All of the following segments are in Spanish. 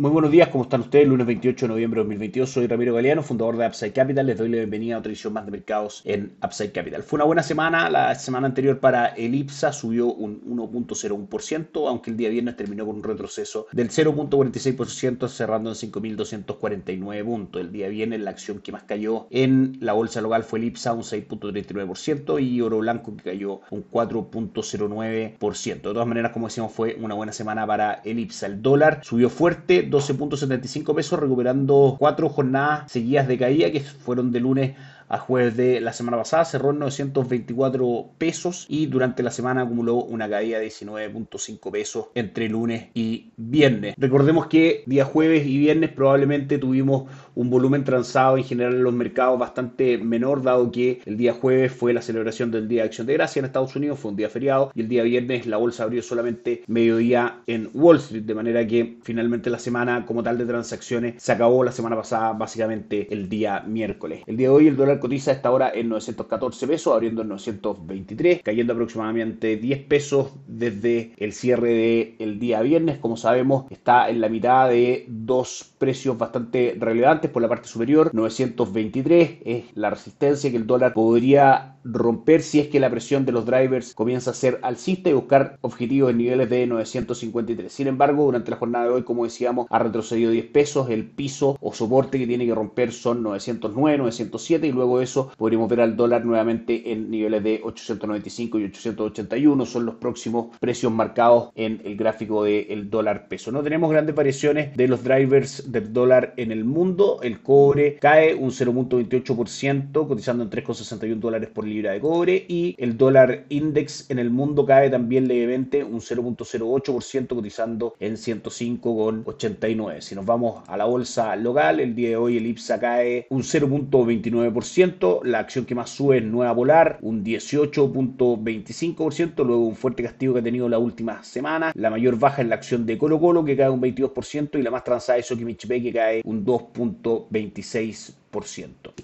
Muy buenos días, ¿cómo están ustedes? Lunes 28 de noviembre de 2022, soy Ramiro Galeano, fundador de Upside Capital. Les doy la bienvenida a otra edición más de mercados en Upside Capital. Fue una buena semana, la semana anterior para el IPSA subió un 1.01%, aunque el día viernes terminó con un retroceso del 0.46%, cerrando en 5.249 puntos. El día viernes la acción que más cayó en la bolsa local fue el IPSA, un 6.39%, y Oro Blanco que cayó un 4.09%. De todas maneras, como decíamos, fue una buena semana para el IPSA. El dólar subió fuerte, 12.75 pesos, recuperando cuatro jornadas seguidas de caída que fueron de lunes a jueves de la semana pasada, cerró en 924 pesos y durante la semana acumuló una caída de 19.5 pesos entre lunes y viernes. Recordemos que día jueves y viernes probablemente tuvimos un volumen transado en general en los mercados bastante menor, dado que el día jueves fue la celebración del Día de Acción de Gracia en Estados Unidos, fue un día feriado, y el día viernes la bolsa abrió solamente mediodía en Wall Street, de manera que finalmente la semana como tal de transacciones se acabó la semana pasada, básicamente el día miércoles. El día de hoy el dólar cotiza a esta hora en 914 pesos, abriendo en 923, cayendo aproximadamente 10 pesos desde el cierre del día viernes. Como sabemos, está en la mitad de dos precios bastante relevantes. Por la parte superior, 923 es la resistencia que el dólar podría romper si es que la presión de los drivers comienza a ser alcista y buscar objetivos en niveles de 953. Sin embargo, durante la jornada de hoy, como decíamos, ha retrocedido 10 pesos. El piso o soporte que tiene que romper son 909, 907 y luego de eso podríamos ver al dólar nuevamente en niveles de 895 y 881. Son los próximos precios marcados en el gráfico del dólar peso. No tenemos grandes variaciones de los drivers del dólar en el mundo. El cobre cae un 0.28%, cotizando en 3,61 dólares por libra de cobre. Y el dólar index en el mundo cae también levemente un 0.08%, cotizando en 105,89. Si nos vamos a la bolsa local, el día de hoy el IPSA cae un 0.29%. La acción que más sube es Nueva Polar, un 18.25%. Luego un fuerte castigo que ha tenido la última semana. La mayor baja en la acción de Colo Colo, que cae un 22%. Y la más transada es Sokimichi que cae un 2.26%.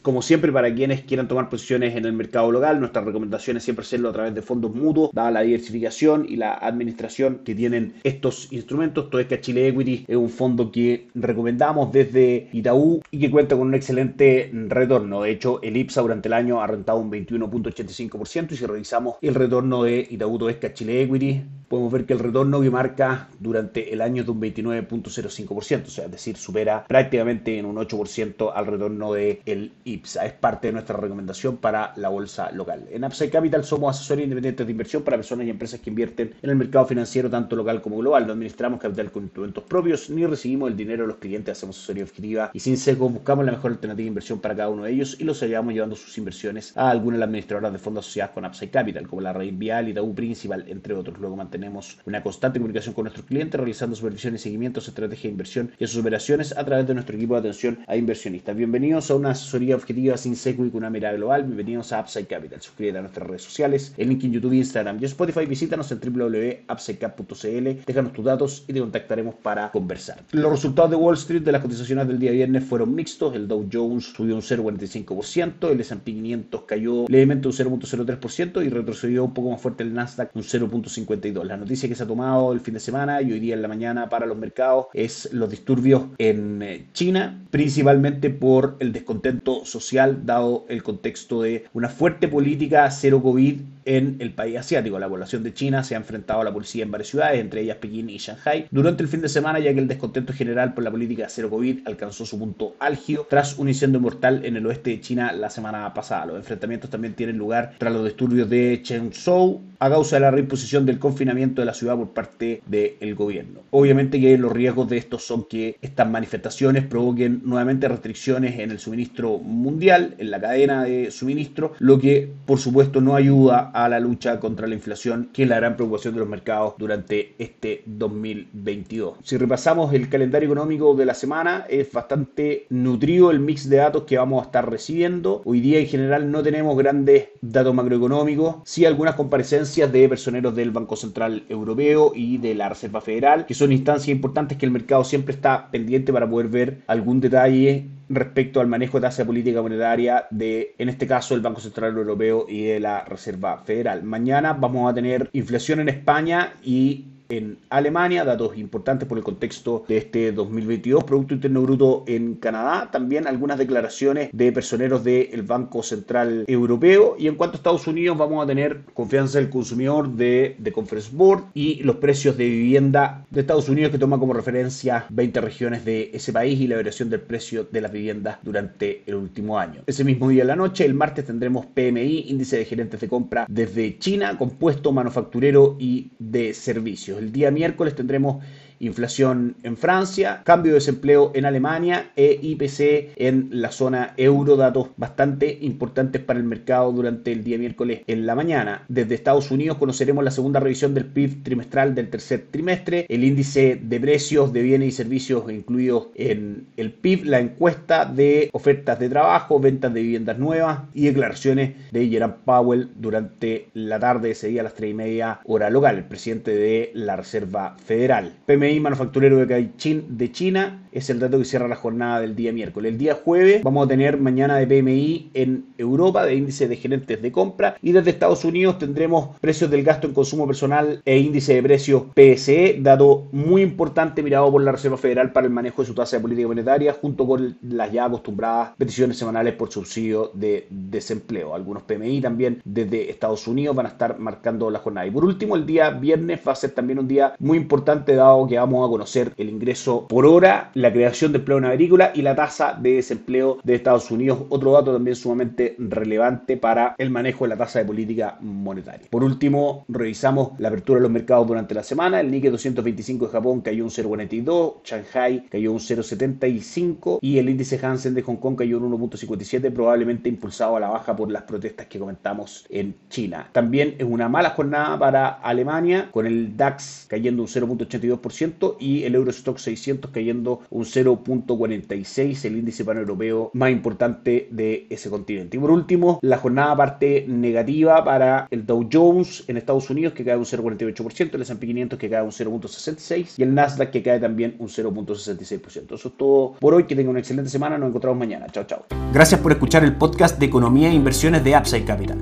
Como siempre, para quienes quieran tomar posiciones en el mercado local, nuestra recomendación es siempre hacerlo a través de fondos mutuos, dada la diversificación y la administración que tienen estos instrumentos. Toesca Chile Equity es un fondo que recomendamos desde Itaú y que cuenta con un excelente retorno. De hecho, el IPSA durante el año ha rentado un 21.85% y si revisamos el retorno de Itaú Toesca Chile Equity, podemos ver que el retorno que marca durante el año es de un 29.05%, o sea, es decir, supera prácticamente en un 8% al retorno de el IPSA. Es parte de nuestra recomendación para la bolsa local. En Upside Capital somos asesores independientes de inversión para personas y empresas que invierten en el mercado financiero tanto local como global. No administramos capital con instrumentos propios ni recibimos el dinero de los clientes, hacemos asesoría objetiva y sin sesgo buscamos la mejor alternativa de inversión para cada uno de ellos y los ayudamos llevando sus inversiones a algunas de las administradoras de fondos asociadas con Upside Capital, como la Red Vial, Itaú Principal, entre otros. Luego mantenemos una constante comunicación con nuestros clientes, realizando supervisión y seguimientos, estrategia de inversión y sus operaciones a través de nuestro equipo de atención a inversionistas. Bienvenidos a una asesoría objetiva sin seco y con una mirada global. Bienvenidos a Upside Capital. Suscríbete a nuestras redes sociales, el link en YouTube, Instagram y Spotify. Visítanos en www.upsidecap.cl, déjanos tus datos y te contactaremos para conversar. Los resultados de Wall Street de las cotizaciones del día viernes fueron mixtos. El Dow Jones subió un 0,45%, el S&P 500 cayó levemente un 0,03% y retrocedió un poco más fuerte el Nasdaq un 0,52%. La noticia que se ha tomado el fin de semana y hoy día en la mañana para los mercados es los disturbios en eh, China, principalmente por el descontento social dado el contexto de una fuerte política cero COVID en el país asiático. La población de China se ha enfrentado a la policía en varias ciudades, entre ellas Pekín y Shanghai, durante el fin de semana, ya que el descontento general por la política cero COVID alcanzó su punto álgido tras un incendio mortal en el oeste de China la semana pasada. Los enfrentamientos también tienen lugar tras los disturbios de Chengzhou a causa de la reimposición del confinamiento de la ciudad por parte del gobierno. Obviamente que los riesgos de estos son que estas manifestaciones provoquen nuevamente restricciones en el suministro mundial, en la cadena de suministro, lo que por supuesto no ayuda a la lucha contra la inflación, que es la gran preocupación de los mercados durante este 2022. Si repasamos el calendario económico de la semana, es bastante nutrido el mix de datos que vamos a estar recibiendo. Hoy día en general no tenemos grandes datos macroeconómicos, sí algunas comparecencias de personeros del Banco Central Europeo y de la Reserva Federal, que son instancias importantes que el mercado siempre está pendiente para poder ver algún detalle respecto al manejo de tasa política monetaria de, en este caso, el Banco Central Europeo y de la Reserva Federal. Mañana vamos a tener inflación en España y en Alemania, datos importantes por el contexto de este 2022, Producto Interno Bruto en Canadá, también algunas declaraciones de personeros del Banco Central Europeo y en cuanto a Estados Unidos vamos a tener confianza del consumidor de, de Conference Board y los precios de vivienda de Estados Unidos que toma como referencia 20 regiones de ese país y la variación del precio de las viviendas durante el último año. Ese mismo día en la noche, el martes tendremos PMI, índice de gerentes de compra desde China, compuesto manufacturero y de servicios. El día miércoles tendremos inflación en Francia, cambio de desempleo en Alemania e IPC en la zona euro, datos bastante importantes para el mercado durante el día miércoles en la mañana. Desde Estados Unidos conoceremos la segunda revisión del PIB trimestral del tercer trimestre, el índice de precios de bienes y servicios incluidos en el PIB, la encuesta de ofertas de trabajo, ventas de viviendas nuevas y declaraciones de Jerome Powell durante la tarde ese día a las 3 y media hora local, el presidente de la Reserva Federal. PMI manufacturero de China es el dato que cierra la jornada del día miércoles. El día jueves vamos a tener mañana de PMI en Europa, de índice de gerentes de compra, y desde Estados Unidos tendremos precios del gasto en consumo personal e índice de precios PSE, dato muy importante mirado por la Reserva Federal para el manejo de su tasa de política monetaria, junto con las ya acostumbradas peticiones semanales por subsidio de desempleo. Algunos PMI también desde Estados Unidos van a estar marcando la jornada. Y por último, el día viernes va a ser también un día muy importante, dado que vamos a conocer el ingreso por hora, la creación de empleo en agrícola y la tasa de desempleo de Estados Unidos. Otro dato también sumamente relevante para el manejo de la tasa de política monetaria. Por último, revisamos la apertura de los mercados durante la semana. El Nikkei 225 de Japón cayó un 0,42, Shanghai cayó un 0,75 y el índice Hansen de Hong Kong cayó un 1,57, probablemente impulsado a la baja por las protestas que comentamos en China. También es una mala jornada para Alemania, con el DAX cayendo un 0,82% y el Eurostock 600 cayendo un 0.46, el índice paneuropeo más importante de ese continente. Y por último, la jornada parte negativa para el Dow Jones en Estados Unidos que cae un 0.48%, el S&P 500 que cae un 0.66 y el Nasdaq que cae también un 0.66%. Eso es todo por hoy, que tengan una excelente semana, nos encontramos mañana. Chao, chao. Gracias por escuchar el podcast de Economía e Inversiones de Upside Capital.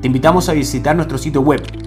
Te invitamos a visitar nuestro sitio web